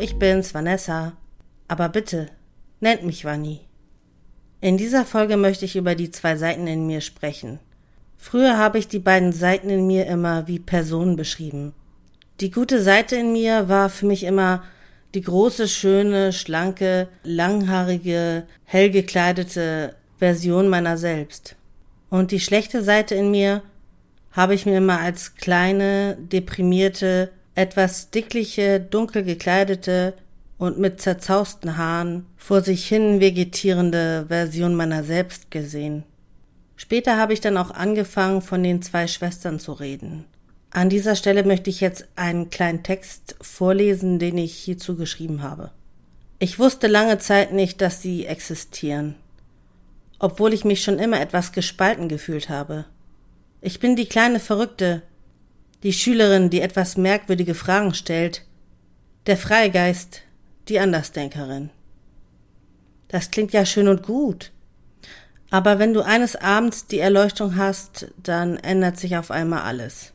ich bin's, Vanessa. Aber bitte, nennt mich Vanni. In dieser Folge möchte ich über die zwei Seiten in mir sprechen. Früher habe ich die beiden Seiten in mir immer wie Personen beschrieben. Die gute Seite in mir war für mich immer die große, schöne, schlanke, langhaarige, hell gekleidete Version meiner selbst. Und die schlechte Seite in mir habe ich mir immer als kleine, deprimierte, etwas dickliche, dunkel gekleidete und mit zerzausten Haaren vor sich hin vegetierende Version meiner selbst gesehen. Später habe ich dann auch angefangen, von den zwei Schwestern zu reden. An dieser Stelle möchte ich jetzt einen kleinen Text vorlesen, den ich hierzu geschrieben habe. Ich wusste lange Zeit nicht, dass sie existieren, obwohl ich mich schon immer etwas gespalten gefühlt habe. Ich bin die kleine Verrückte, die Schülerin, die etwas merkwürdige Fragen stellt, der Freigeist, die Andersdenkerin. Das klingt ja schön und gut. Aber wenn du eines Abends die Erleuchtung hast, dann ändert sich auf einmal alles.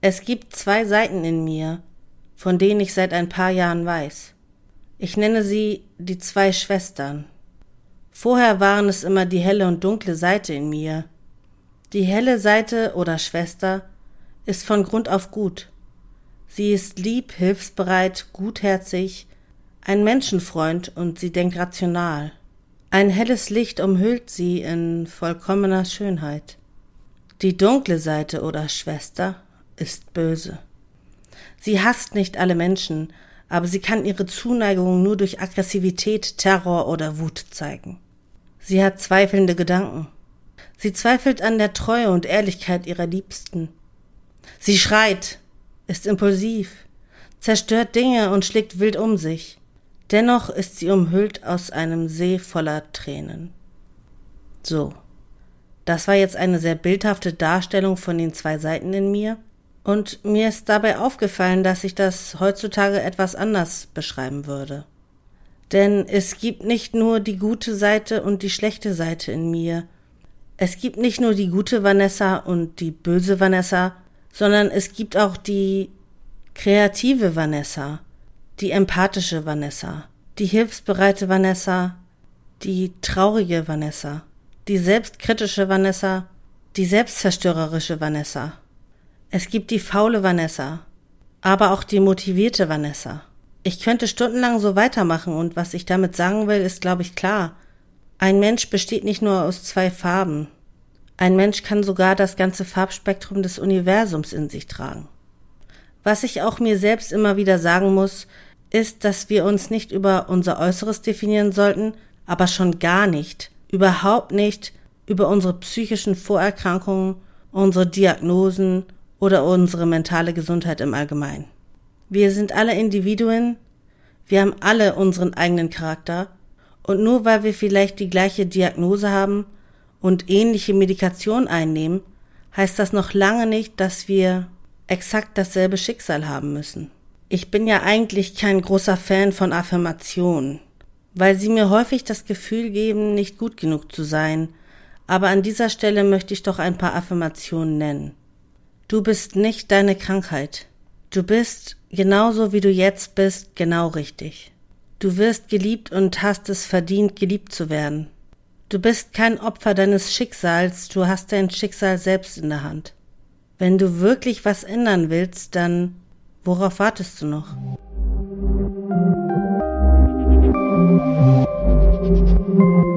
Es gibt zwei Seiten in mir, von denen ich seit ein paar Jahren weiß. Ich nenne sie die zwei Schwestern. Vorher waren es immer die helle und dunkle Seite in mir. Die helle Seite oder Schwester ist von Grund auf gut. Sie ist lieb, hilfsbereit, gutherzig, ein Menschenfreund und sie denkt rational. Ein helles Licht umhüllt sie in vollkommener Schönheit. Die dunkle Seite oder Schwester ist böse. Sie hasst nicht alle Menschen, aber sie kann ihre Zuneigung nur durch Aggressivität, Terror oder Wut zeigen. Sie hat zweifelnde Gedanken. Sie zweifelt an der Treue und Ehrlichkeit ihrer Liebsten. Sie schreit, ist impulsiv, zerstört Dinge und schlägt wild um sich. Dennoch ist sie umhüllt aus einem See voller Tränen. So, das war jetzt eine sehr bildhafte Darstellung von den zwei Seiten in mir, und mir ist dabei aufgefallen, dass ich das heutzutage etwas anders beschreiben würde. Denn es gibt nicht nur die gute Seite und die schlechte Seite in mir. Es gibt nicht nur die gute Vanessa und die böse Vanessa, sondern es gibt auch die kreative Vanessa, die empathische Vanessa, die hilfsbereite Vanessa, die traurige Vanessa, die selbstkritische Vanessa, die selbstzerstörerische Vanessa. Es gibt die faule Vanessa, aber auch die motivierte Vanessa. Ich könnte stundenlang so weitermachen und was ich damit sagen will, ist, glaube ich, klar. Ein Mensch besteht nicht nur aus zwei Farben, ein Mensch kann sogar das ganze Farbspektrum des Universums in sich tragen. Was ich auch mir selbst immer wieder sagen muss, ist, dass wir uns nicht über unser Äußeres definieren sollten, aber schon gar nicht, überhaupt nicht über unsere psychischen Vorerkrankungen, unsere Diagnosen oder unsere mentale Gesundheit im Allgemeinen. Wir sind alle Individuen, wir haben alle unseren eigenen Charakter, und nur weil wir vielleicht die gleiche Diagnose haben und ähnliche Medikation einnehmen, heißt das noch lange nicht, dass wir exakt dasselbe Schicksal haben müssen. Ich bin ja eigentlich kein großer Fan von Affirmationen, weil sie mir häufig das Gefühl geben, nicht gut genug zu sein, aber an dieser Stelle möchte ich doch ein paar Affirmationen nennen. Du bist nicht deine Krankheit. Du bist, genauso wie du jetzt bist, genau richtig. Du wirst geliebt und hast es verdient, geliebt zu werden. Du bist kein Opfer deines Schicksals, du hast dein Schicksal selbst in der Hand. Wenn du wirklich was ändern willst, dann worauf wartest du noch? Musik